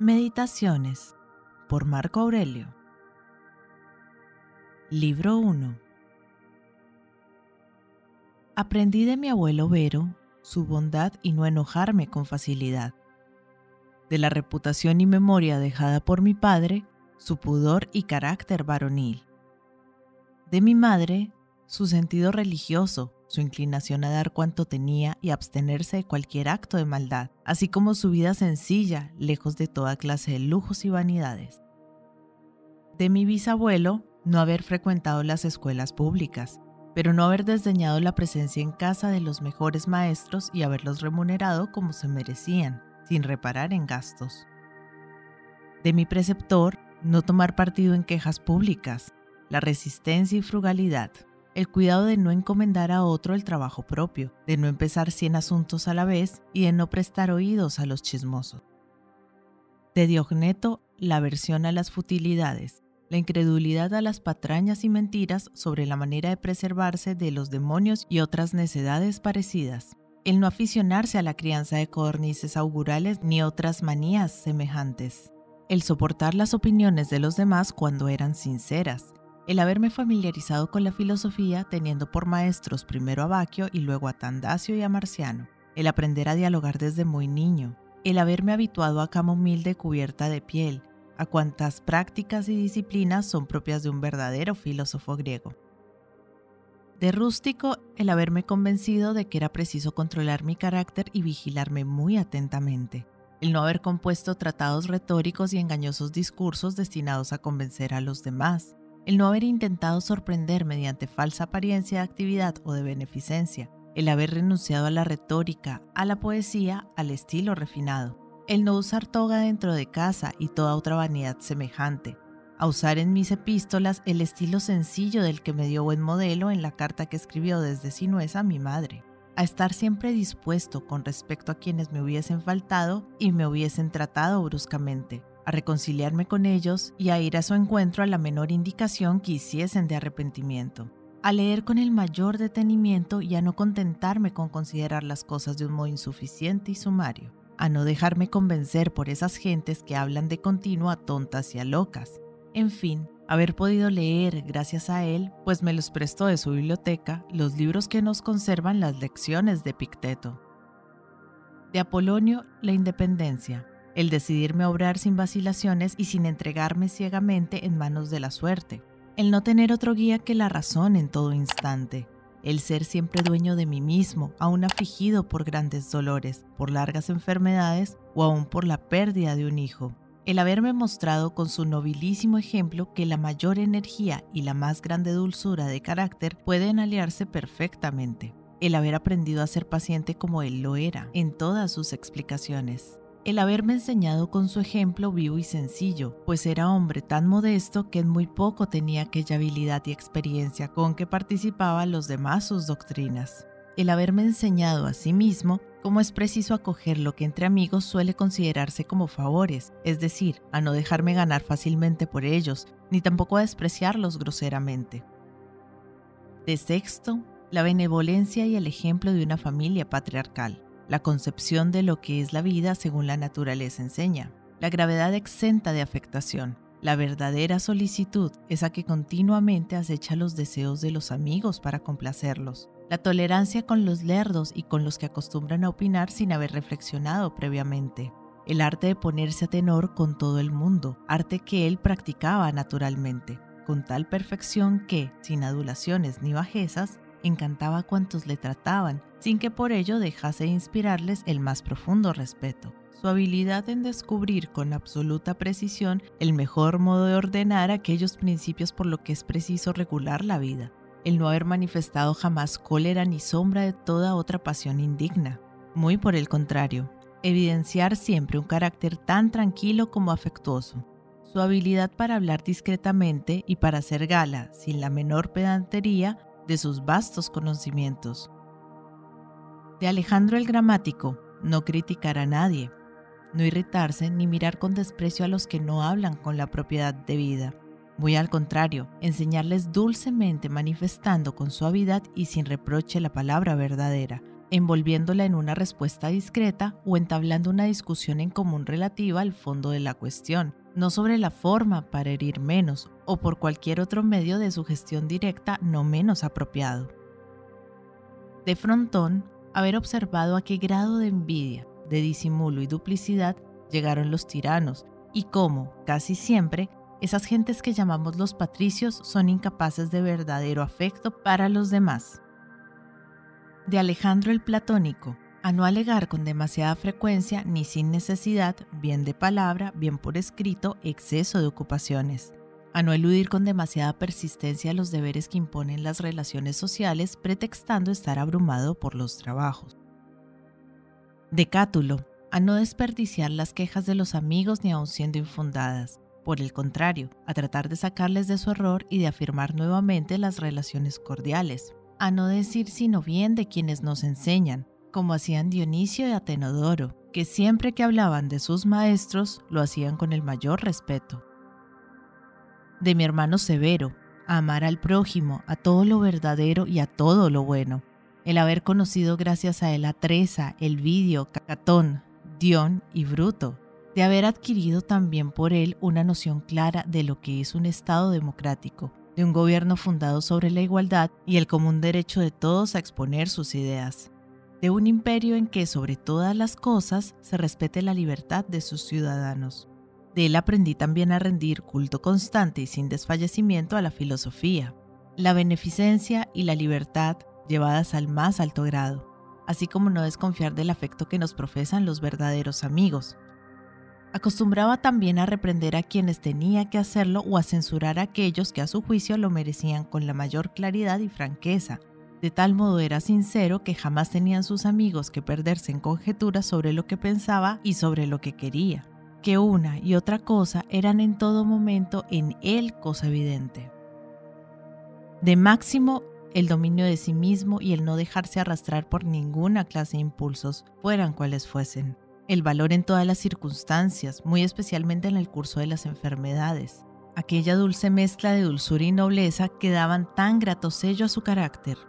Meditaciones por Marco Aurelio. Libro 1. Aprendí de mi abuelo Vero su bondad y no enojarme con facilidad. De la reputación y memoria dejada por mi padre, su pudor y carácter varonil. De mi madre, su sentido religioso, su inclinación a dar cuanto tenía y abstenerse de cualquier acto de maldad, así como su vida sencilla, lejos de toda clase de lujos y vanidades. De mi bisabuelo, no haber frecuentado las escuelas públicas, pero no haber desdeñado la presencia en casa de los mejores maestros y haberlos remunerado como se merecían, sin reparar en gastos. De mi preceptor, no tomar partido en quejas públicas, la resistencia y frugalidad, el cuidado de no encomendar a otro el trabajo propio, de no empezar cien asuntos a la vez y de no prestar oídos a los chismosos. De Diogneto, la aversión a las futilidades, la incredulidad a las patrañas y mentiras sobre la manera de preservarse de los demonios y otras necedades parecidas, el no aficionarse a la crianza de codornices augurales ni otras manías semejantes, el soportar las opiniones de los demás cuando eran sinceras, el haberme familiarizado con la filosofía teniendo por maestros primero a Baquio y luego a Tandacio y a Marciano, el aprender a dialogar desde muy niño, el haberme habituado a cama humilde cubierta de piel, a cuantas prácticas y disciplinas son propias de un verdadero filósofo griego. De rústico, el haberme convencido de que era preciso controlar mi carácter y vigilarme muy atentamente, el no haber compuesto tratados retóricos y engañosos discursos destinados a convencer a los demás, el no haber intentado sorprender mediante falsa apariencia de actividad o de beneficencia, el haber renunciado a la retórica, a la poesía, al estilo refinado, el no usar toga dentro de casa y toda otra vanidad semejante, a usar en mis epístolas el estilo sencillo del que me dio buen modelo en la carta que escribió desde Sinuesa a mi madre, a estar siempre dispuesto con respecto a quienes me hubiesen faltado y me hubiesen tratado bruscamente, a reconciliarme con ellos y a ir a su encuentro a la menor indicación que hiciesen de arrepentimiento, a leer con el mayor detenimiento y a no contentarme con considerar las cosas de un modo insuficiente y sumario, a no dejarme convencer por esas gentes que hablan de continuo a tontas y a locas. En fin, haber podido leer, gracias a él, pues me los prestó de su biblioteca, los libros que nos conservan las lecciones de Picteto. De Apolonio, La Independencia, el decidirme a obrar sin vacilaciones y sin entregarme ciegamente en manos de la suerte, el no tener otro guía que la razón en todo instante, el ser siempre dueño de mí mismo, aún afligido por grandes dolores, por largas enfermedades o aún por la pérdida de un hijo, el haberme mostrado con su nobilísimo ejemplo que la mayor energía y la más grande dulzura de carácter pueden aliarse perfectamente, el haber aprendido a ser paciente como él lo era en todas sus explicaciones, el haberme enseñado con su ejemplo vivo y sencillo, pues era hombre tan modesto que en muy poco tenía aquella habilidad y experiencia con que participaba los demás sus doctrinas. El haberme enseñado a sí mismo cómo es preciso acoger lo que entre amigos suele considerarse como favores, es decir, a no dejarme ganar fácilmente por ellos, ni tampoco a despreciarlos groseramente. De sexto, la benevolencia y el ejemplo de una familia patriarcal la concepción de lo que es la vida según la naturaleza enseña, la gravedad exenta de afectación, la verdadera solicitud, esa que continuamente acecha los deseos de los amigos para complacerlos, la tolerancia con los lerdos y con los que acostumbran a opinar sin haber reflexionado previamente, el arte de ponerse a tenor con todo el mundo, arte que él practicaba naturalmente, con tal perfección que, sin adulaciones ni bajezas, encantaba a cuantos le trataban, sin que por ello dejase de inspirarles el más profundo respeto. Su habilidad en descubrir con absoluta precisión el mejor modo de ordenar aquellos principios por lo que es preciso regular la vida. El no haber manifestado jamás cólera ni sombra de toda otra pasión indigna. Muy por el contrario, evidenciar siempre un carácter tan tranquilo como afectuoso. Su habilidad para hablar discretamente y para hacer gala, sin la menor pedantería, de sus vastos conocimientos. De Alejandro el Gramático, no criticar a nadie, no irritarse ni mirar con desprecio a los que no hablan con la propiedad de vida. Muy al contrario, enseñarles dulcemente manifestando con suavidad y sin reproche la palabra verdadera, envolviéndola en una respuesta discreta o entablando una discusión en común relativa al fondo de la cuestión, no sobre la forma para herir menos o por cualquier otro medio de sugestión directa no menos apropiado. De frontón, haber observado a qué grado de envidia, de disimulo y duplicidad llegaron los tiranos y cómo, casi siempre, esas gentes que llamamos los patricios son incapaces de verdadero afecto para los demás. De Alejandro el Platónico, a no alegar con demasiada frecuencia ni sin necesidad, bien de palabra, bien por escrito, exceso de ocupaciones. A no eludir con demasiada persistencia los deberes que imponen las relaciones sociales pretextando estar abrumado por los trabajos. De Cátulo, a no desperdiciar las quejas de los amigos ni aun siendo infundadas. Por el contrario, a tratar de sacarles de su error y de afirmar nuevamente las relaciones cordiales. A no decir sino bien de quienes nos enseñan, como hacían Dionisio y Atenodoro, que siempre que hablaban de sus maestros lo hacían con el mayor respeto. De mi hermano Severo, amar al prójimo, a todo lo verdadero y a todo lo bueno. El haber conocido gracias a él a Treza, Elvidio, Cacatón, Dion y Bruto. De haber adquirido también por él una noción clara de lo que es un Estado democrático, de un gobierno fundado sobre la igualdad y el común derecho de todos a exponer sus ideas de un imperio en que sobre todas las cosas se respete la libertad de sus ciudadanos. De él aprendí también a rendir culto constante y sin desfallecimiento a la filosofía, la beneficencia y la libertad llevadas al más alto grado, así como no desconfiar del afecto que nos profesan los verdaderos amigos. Acostumbraba también a reprender a quienes tenía que hacerlo o a censurar a aquellos que a su juicio lo merecían con la mayor claridad y franqueza, de tal modo era sincero que jamás tenían sus amigos que perderse en conjeturas sobre lo que pensaba y sobre lo que quería, que una y otra cosa eran en todo momento en él cosa evidente. De máximo, el dominio de sí mismo y el no dejarse arrastrar por ninguna clase de impulsos, fueran cuales fuesen. El valor en todas las circunstancias, muy especialmente en el curso de las enfermedades. Aquella dulce mezcla de dulzura y nobleza que daban tan grato sello a su carácter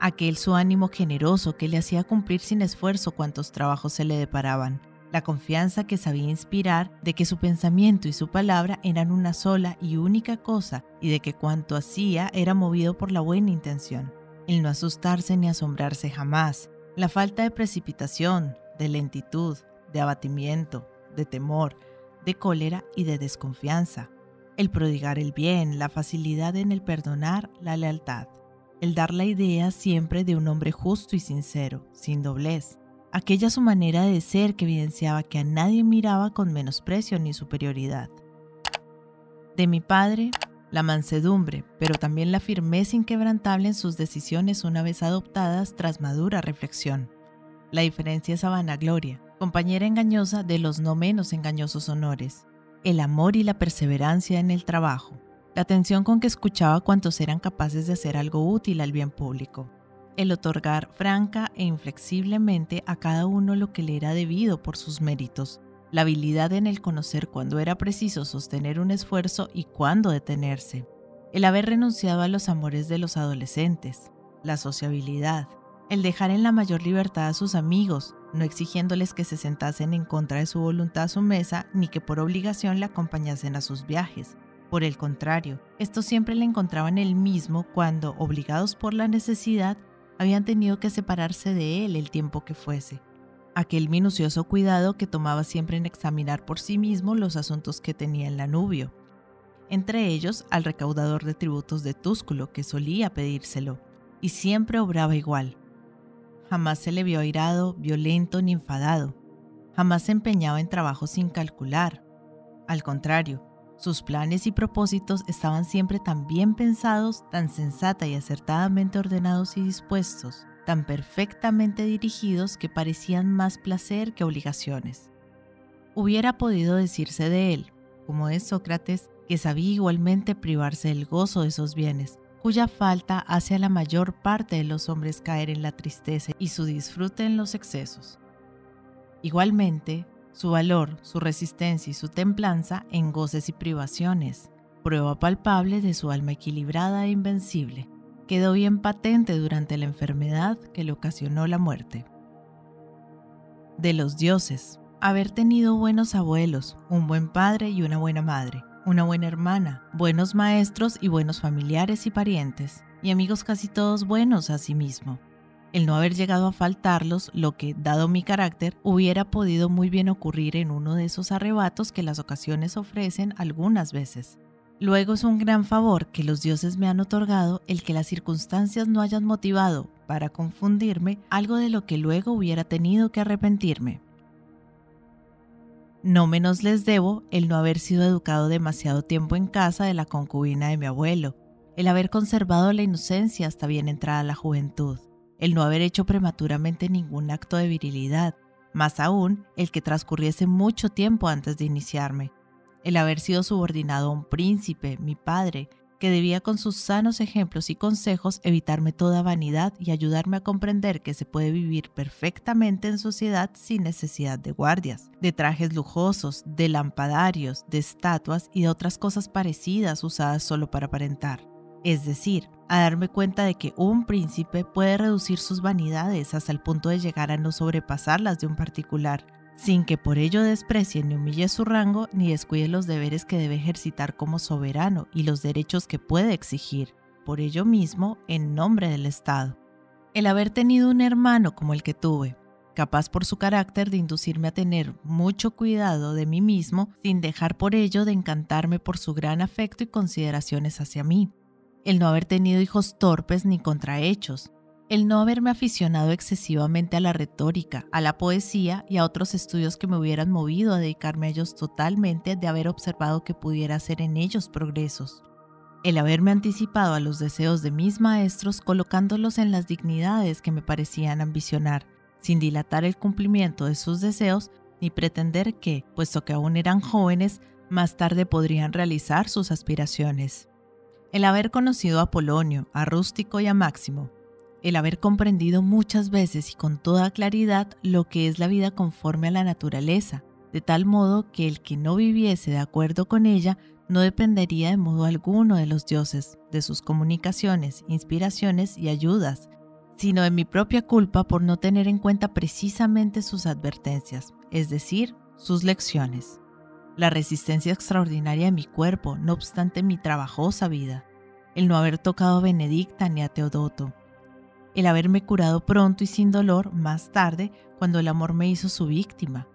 aquel su ánimo generoso que le hacía cumplir sin esfuerzo cuantos trabajos se le deparaban, la confianza que sabía inspirar de que su pensamiento y su palabra eran una sola y única cosa y de que cuanto hacía era movido por la buena intención, el no asustarse ni asombrarse jamás, la falta de precipitación, de lentitud, de abatimiento, de temor, de cólera y de desconfianza, el prodigar el bien, la facilidad en el perdonar, la lealtad el dar la idea siempre de un hombre justo y sincero, sin doblez. Aquella su manera de ser que evidenciaba que a nadie miraba con menosprecio ni superioridad. De mi padre, la mansedumbre, pero también la firmeza inquebrantable en sus decisiones una vez adoptadas tras madura reflexión. La diferencia es a vanagloria, compañera engañosa de los no menos engañosos honores, el amor y la perseverancia en el trabajo, la atención con que escuchaba cuantos eran capaces de hacer algo útil al bien público, el otorgar franca e inflexiblemente a cada uno lo que le era debido por sus méritos, la habilidad en el conocer cuándo era preciso sostener un esfuerzo y cuándo detenerse, el haber renunciado a los amores de los adolescentes, la sociabilidad, el dejar en la mayor libertad a sus amigos, no exigiéndoles que se sentasen en contra de su voluntad a su mesa ni que por obligación le acompañasen a sus viajes, por el contrario, estos siempre le encontraban el mismo cuando, obligados por la necesidad, habían tenido que separarse de él el tiempo que fuese. Aquel minucioso cuidado que tomaba siempre en examinar por sí mismo los asuntos que tenía en la nubio, entre ellos al recaudador de tributos de Túsculo que solía pedírselo, y siempre obraba igual. Jamás se le vio airado, violento ni enfadado. Jamás se empeñaba en trabajo sin calcular. Al contrario, sus planes y propósitos estaban siempre tan bien pensados, tan sensata y acertadamente ordenados y dispuestos, tan perfectamente dirigidos que parecían más placer que obligaciones. Hubiera podido decirse de él, como es Sócrates, que sabía igualmente privarse del gozo de esos bienes, cuya falta hace a la mayor parte de los hombres caer en la tristeza y su disfrute en los excesos. Igualmente, su valor, su resistencia y su templanza en goces y privaciones, prueba palpable de su alma equilibrada e invencible. quedó bien patente durante la enfermedad que le ocasionó la muerte. De los dioses, haber tenido buenos abuelos, un buen padre y una buena madre, una buena hermana, buenos maestros y buenos familiares y parientes, y amigos casi todos buenos a sí mismo. El no haber llegado a faltarlos, lo que, dado mi carácter, hubiera podido muy bien ocurrir en uno de esos arrebatos que las ocasiones ofrecen algunas veces. Luego es un gran favor que los dioses me han otorgado el que las circunstancias no hayan motivado, para confundirme, algo de lo que luego hubiera tenido que arrepentirme. No menos les debo el no haber sido educado demasiado tiempo en casa de la concubina de mi abuelo, el haber conservado la inocencia hasta bien entrada la juventud, el no haber hecho prematuramente ningún acto de virilidad, más aún el que transcurriese mucho tiempo antes de iniciarme, el haber sido subordinado a un príncipe, mi padre, que debía con sus sanos ejemplos y consejos evitarme toda vanidad y ayudarme a comprender que se puede vivir perfectamente en sociedad sin necesidad de guardias, de trajes lujosos, de lampadarios, de estatuas y de otras cosas parecidas usadas solo para aparentar. Es decir, a darme cuenta de que un príncipe puede reducir sus vanidades hasta el punto de llegar a no sobrepasarlas de un particular, sin que por ello desprecie ni humille su rango ni descuide los deberes que debe ejercitar como soberano y los derechos que puede exigir, por ello mismo, en nombre del Estado. El haber tenido un hermano como el que tuve, capaz por su carácter de inducirme a tener mucho cuidado de mí mismo sin dejar por ello de encantarme por su gran afecto y consideraciones hacia mí. El no haber tenido hijos torpes ni contrahechos, el no haberme aficionado excesivamente a la retórica, a la poesía y a otros estudios que me hubieran movido a dedicarme a ellos totalmente de haber observado que pudiera hacer en ellos progresos. El haberme anticipado a los deseos de mis maestros colocándolos en las dignidades que me parecían ambicionar, sin dilatar el cumplimiento de sus deseos ni pretender que, puesto que aún eran jóvenes, más tarde podrían realizar sus aspiraciones. El haber conocido a Polonio, a Rústico y a Máximo, el haber comprendido muchas veces y con toda claridad lo que es la vida conforme a la naturaleza, de tal modo que el que no viviese de acuerdo con ella no dependería de modo alguno de los dioses, de sus comunicaciones, inspiraciones y ayudas, sino de mi propia culpa por no tener en cuenta precisamente sus advertencias, es decir, sus lecciones. La resistencia extraordinaria de mi cuerpo, no obstante mi trabajosa vida, el no haber tocado a Benedicta ni a Teodoto, el haberme curado pronto y sin dolor más tarde cuando el amor me hizo su víctima,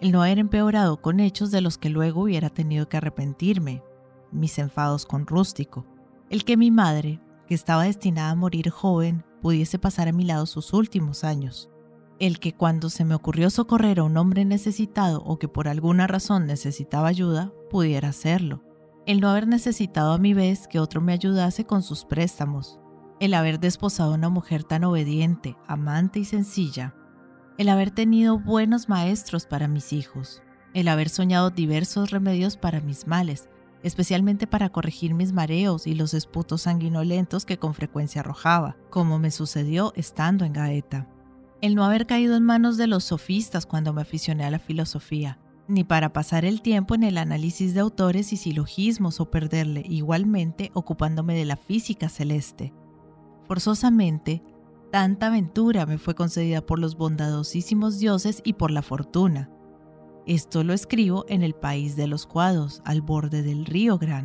el no haber empeorado con hechos de los que luego hubiera tenido que arrepentirme, mis enfados con Rústico, el que mi madre, que estaba destinada a morir joven, pudiese pasar a mi lado sus últimos años, el que cuando se me ocurrió socorrer a un hombre necesitado o que por alguna razón necesitaba ayuda, pudiera hacerlo, el no haber necesitado a mi vez que otro me ayudase con sus préstamos, el haber desposado a una mujer tan obediente, amante y sencilla, el haber tenido buenos maestros para mis hijos, el haber soñado diversos remedios para mis males, especialmente para corregir mis mareos y los esputos sanguinolentos que con frecuencia arrojaba, como me sucedió estando en Gaeta. El no haber caído en manos de los sofistas cuando me aficioné a la filosofía, ni para pasar el tiempo en el análisis de autores y silogismos o perderle igualmente ocupándome de la física celeste, Forzosamente, tanta aventura me fue concedida por los bondadosísimos dioses y por la fortuna. Esto lo escribo en el país de los cuados, al borde del río Gran.